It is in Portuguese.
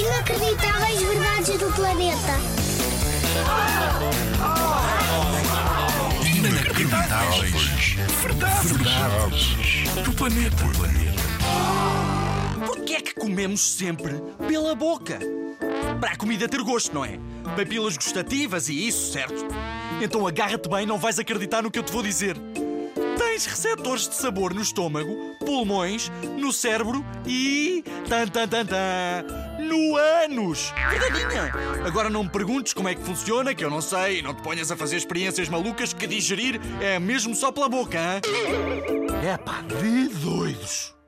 Inacreditáveis verdades do planeta. Inacreditáveis. Verdades. Verdades. Do planeta. Porquê é que comemos sempre pela boca? Para a comida ter gosto, não é? Papilas gustativas e isso, certo? Então agarra-te bem, não vais acreditar no que eu te vou dizer. Tens receptores de sabor no estômago, pulmões, no cérebro e. tan tan tan tan. no ânus! Verdadeinha! Agora não me perguntes como é que funciona, que eu não sei, não te ponhas a fazer experiências malucas que digerir é mesmo só pela boca, hã? É pá, de doidos!